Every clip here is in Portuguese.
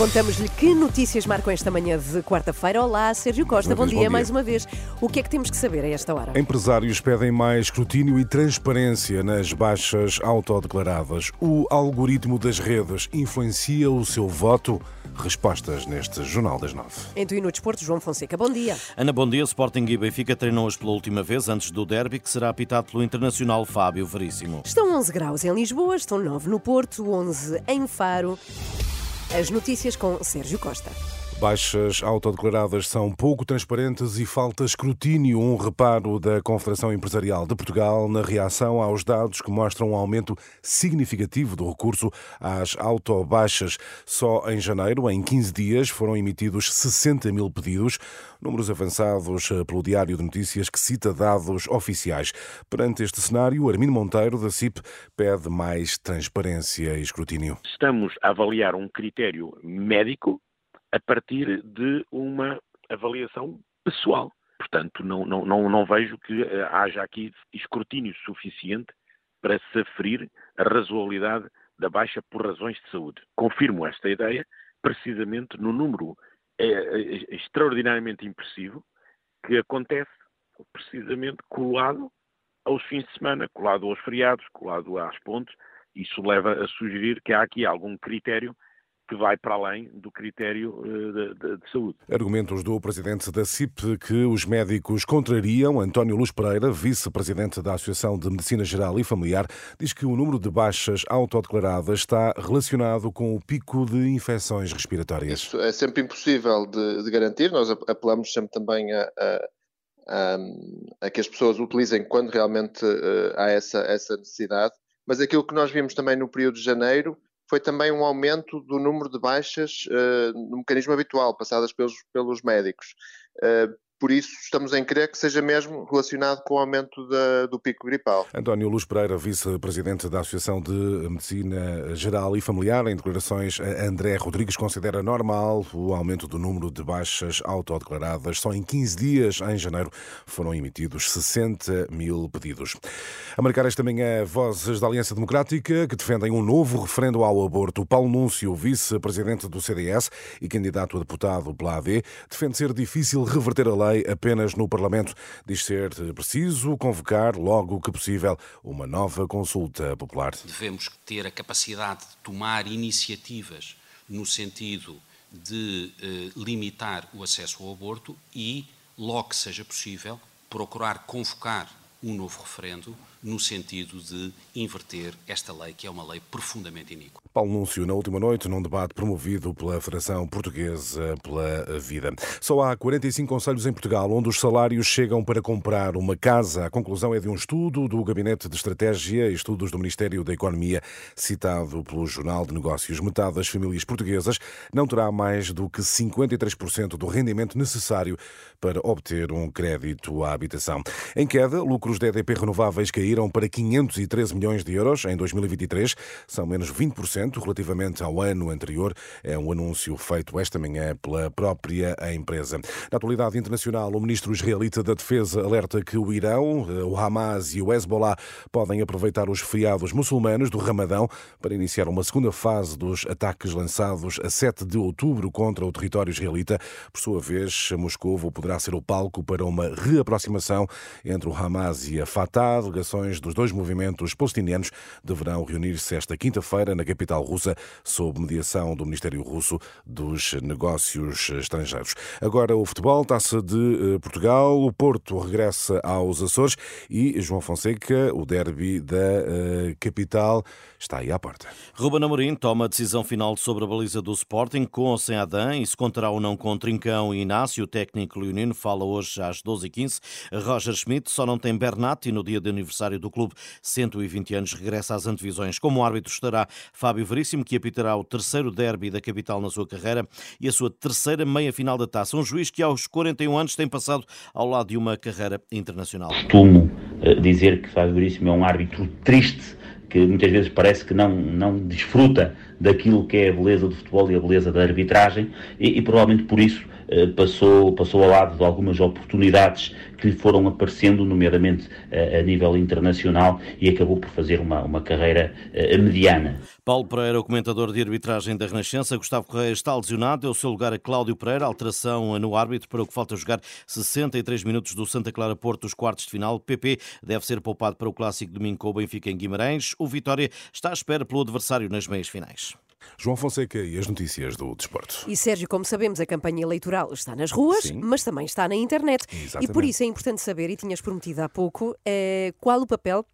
Contamos-lhe que notícias marcam esta manhã de quarta-feira. Olá, Sérgio Costa, bom vez, dia, bom dia. mais uma vez. O que é que temos que saber a esta hora? Empresários pedem mais escrutínio e transparência nas baixas autodeclaradas. O algoritmo das redes influencia o seu voto? Respostas neste Jornal das Nove. Em e no Desporto, João Fonseca, bom dia. Ana, bom dia. Sporting e Benfica treinam hoje pela última vez antes do derby, que será apitado pelo internacional Fábio Veríssimo. Estão 11 graus em Lisboa, estão 9 no Porto, 11 em Faro. As notícias com Sérgio Costa. Baixas autodeclaradas são pouco transparentes e falta escrutínio. Um reparo da Confederação Empresarial de Portugal na reação aos dados que mostram um aumento significativo do recurso às autobaixas. Só em janeiro, em 15 dias, foram emitidos 60 mil pedidos, números avançados pelo Diário de Notícias que cita dados oficiais. Perante este cenário, Armindo Monteiro, da CIP, pede mais transparência e escrutínio. Estamos a avaliar um critério médico a partir de uma avaliação pessoal. Portanto, não, não, não, não vejo que eh, haja aqui escrutínio suficiente para se aferir a razoabilidade da baixa por razões de saúde. Confirmo esta ideia precisamente no número eh, eh, extraordinariamente impressivo que acontece precisamente colado aos fins de semana, colado aos feriados, colado às pontes. Isso leva a sugerir que há aqui algum critério que vai para além do critério uh, de, de, de, saúde. Argumentos do presidente da CIP que os médicos contrariam. António Luz Pereira, vice-presidente da Associação de Medicina Geral e Familiar, diz que o número de baixas autodeclaradas está relacionado com o pico de infecções respiratórias. Isso é sempre impossível de, de garantir. Nós apelamos sempre também a, a, a, a, que as pessoas utilizem quando realmente uh, há essa, essa necessidade. Mas aquilo que nós vimos também no período de janeiro foi também um aumento do número de baixas uh, no mecanismo habitual, passadas pelos, pelos médicos. Uh, por isso, estamos em crer que seja mesmo relacionado com o aumento da, do pico gripal. António Luz Pereira, vice-presidente da Associação de Medicina Geral e Familiar, em declarações a André Rodrigues, considera normal o aumento do número de baixas autodeclaradas. Só em 15 dias, em janeiro, foram emitidos 60 mil pedidos. A marcar esta manhã, vozes da Aliança Democrática que defendem um novo referendo ao aborto. Paulo Núncio, vice-presidente do CDS e candidato a deputado pela AD, defende ser difícil reverter a lei apenas no Parlamento. Diz ser preciso convocar, logo que possível, uma nova consulta popular. Devemos ter a capacidade de tomar iniciativas no sentido de eh, limitar o acesso ao aborto e, logo que seja possível, procurar convocar um novo referendo no sentido de inverter esta lei, que é uma lei profundamente iníqua. Paulo Núncio, na última noite, num debate promovido pela Federação Portuguesa pela Vida. Só há 45 conselhos em Portugal onde os salários chegam para comprar uma casa. A conclusão é de um estudo do Gabinete de Estratégia e Estudos do Ministério da Economia, citado pelo Jornal de Negócios. Metade das famílias portuguesas não terá mais do que 53% do rendimento necessário para obter um crédito à habitação. Em queda, lucros da EDP Renováveis caíram para 513 milhões de euros em 2023, são menos 20% relativamente ao ano anterior. É um anúncio feito esta manhã pela própria empresa. Na atualidade internacional, o ministro israelita da Defesa alerta que o Irão, o Hamas e o Hezbollah podem aproveitar os feriados muçulmanos do Ramadão para iniciar uma segunda fase dos ataques lançados a 7 de outubro contra o território israelita. Por sua vez, Moscou poderá ser o palco para uma reaproximação entre o Hamas e a Fatah. Delegações dos dois movimentos palestinianos deverão reunir-se esta quinta-feira na capital russa, sob mediação do Ministério Russo dos Negócios Estrangeiros. Agora o futebol, taça de Portugal, o Porto regressa aos Açores e João Fonseca, o derby da uh, capital, está aí à porta. Ruben Amorim toma a decisão final sobre a baliza do Sporting, com ou sem Adã, e se contará ou não com Trincão e Inácio, o técnico leonino, fala hoje às 12h15. Roger Schmidt só não tem Bernat e no dia de aniversário aniversário do clube, 120 anos, regressa às antevisões. Como árbitro estará Fábio Veríssimo, que apitará o terceiro derby da capital na sua carreira e a sua terceira meia-final da taça. Um juiz que aos 41 anos tem passado ao lado de uma carreira internacional. Costumo eh, dizer que Fábio Veríssimo é um árbitro triste, que muitas vezes parece que não, não desfruta daquilo que é a beleza do futebol e a beleza da arbitragem, e, e provavelmente por isso passou, passou ao lado de algumas oportunidades que lhe foram aparecendo, nomeadamente eh, a nível internacional, e acabou por fazer uma, uma carreira eh, mediana. Paulo Pereira, o comentador de arbitragem da Renascença, Gustavo Correia está lesionado, deu o seu lugar a Cláudio Pereira, alteração no árbitro para o que falta jogar 63 minutos do Santa Clara Porto, os quartos de final. PP deve ser poupado para o clássico domingo com o Benfica em Guimarães. O Vitória está à espera pelo adversário nas meias finais. João Fonseca e as notícias do desporto. E Sérgio, como sabemos, a campanha eleitoral está nas ruas, Sim. mas também está na internet. Exatamente. E por isso é importante saber, e tinhas prometido há pouco, eh, qual o papel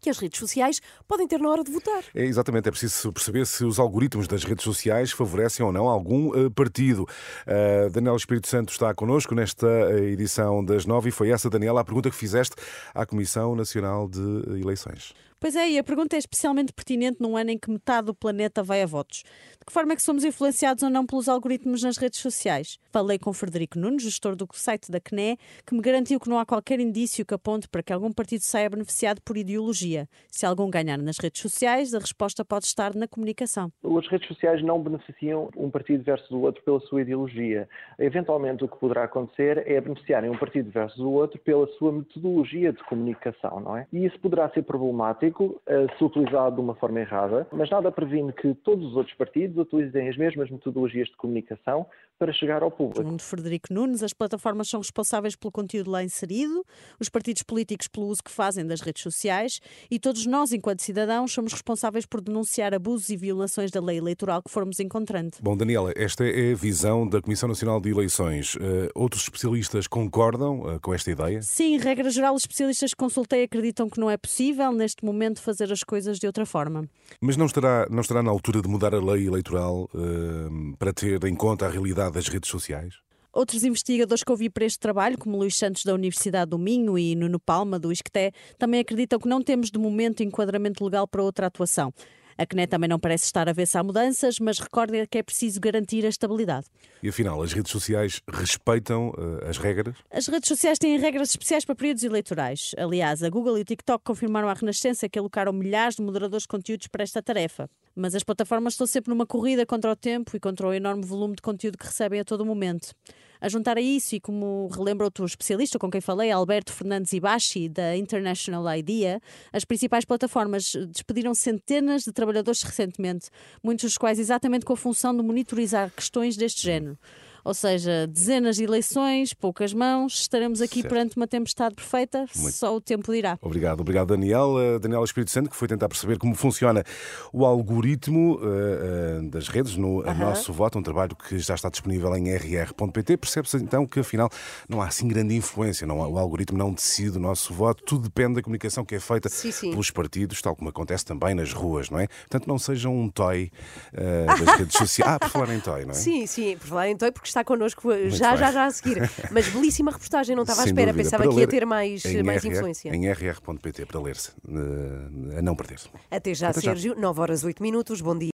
que as redes sociais podem ter na hora de votar. É exatamente, é preciso perceber se os algoritmos das redes sociais favorecem ou não algum eh, partido. Uh, Daniel Espírito Santo está connosco nesta edição das nove e foi essa, Daniela, a pergunta que fizeste à Comissão Nacional de Eleições. Pois é, e a pergunta é especialmente pertinente num ano em que metade do planeta vai a votos. De que forma é que somos influenciados ou não pelos algoritmos nas redes sociais? Falei com Frederico Nunes, gestor do site da CNE, que me garantiu que não há qualquer indício que aponte para que algum partido saia beneficiado por ideologia. Se algum ganhar nas redes sociais, a resposta pode estar na comunicação. As redes sociais não beneficiam um partido versus o outro pela sua ideologia. Eventualmente, o que poderá acontecer é beneficiarem um partido versus o outro pela sua metodologia de comunicação, não é? E isso poderá ser problemático eh, se utilizado de uma forma errada, mas nada previne que todos os outros partidos utilizem as mesmas metodologias de comunicação para chegar ao público. Segundo Frederico Nunes, as plataformas são responsáveis pelo conteúdo lá inserido, os partidos políticos pelo uso que fazem das redes sociais e todos nós, enquanto cidadãos, somos responsáveis por denunciar abusos e violações da lei eleitoral que formos encontrando. Bom, Daniela, esta é a visão da Comissão Nacional de Eleições. Uh, outros especialistas concordam uh, com esta ideia? Sim, regra geral, os especialistas que consultei acreditam que não é possível, neste momento, fazer as coisas de outra forma. Mas não estará, não estará na altura de mudar a lei eleitoral uh, para ter em conta a realidade das redes sociais? Outros investigadores que ouvi para este trabalho, como Luís Santos da Universidade do Minho e Nuno Palma do ISCTE, também acreditam que não temos de momento enquadramento legal para outra atuação. A CNE também não parece estar a ver se há mudanças, mas recorda que é preciso garantir a estabilidade. E afinal, as redes sociais respeitam uh, as regras? As redes sociais têm regras especiais para períodos eleitorais. Aliás, a Google e o TikTok confirmaram à Renascença que alocaram milhares de moderadores de conteúdos para esta tarefa. Mas as plataformas estão sempre numa corrida contra o tempo e contra o enorme volume de conteúdo que recebem a todo momento. A juntar a isso, e como relembra outro especialista com quem falei, Alberto Fernandes Ibashi, da International Idea, as principais plataformas despediram centenas de trabalhadores recentemente, muitos dos quais exatamente com a função de monitorizar questões deste género. Ou seja, dezenas de eleições, poucas mãos, estaremos aqui certo. perante uma tempestade perfeita, Muito. só o tempo dirá. Obrigado, obrigado Daniel. Uh, Daniel Espírito Santo, que foi tentar perceber como funciona o algoritmo uh, uh, das redes no -huh. nosso voto, um trabalho que já está disponível em rr.pt. Percebe-se então que afinal não há assim grande influência, não há, o algoritmo não decide o nosso voto, tudo depende da comunicação que é feita sim, sim. pelos partidos, tal como acontece também nas ruas, não é? Portanto, não seja um toy das redes sociais. Ah, por falar em toy, não é? Sim, sim, por falar em toy, porque está connosco já, já, já a seguir. Mas belíssima reportagem, não estava à espera, dúvida. pensava Para que ia ter mais, mais RR, influência. Em rr.pt para ler-se, a não perder-se. Até já, Até Sérgio, já. 9 horas 8 minutos, bom dia.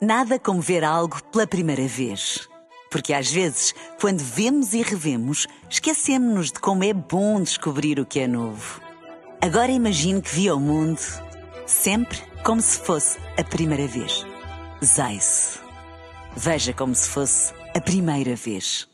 Nada como ver algo pela primeira vez. Porque às vezes, quando vemos e revemos, esquecemos-nos de como é bom descobrir o que é novo. Agora imagine que viu o mundo sempre como se fosse a primeira vez. Zais. Veja como se fosse a primeira vez.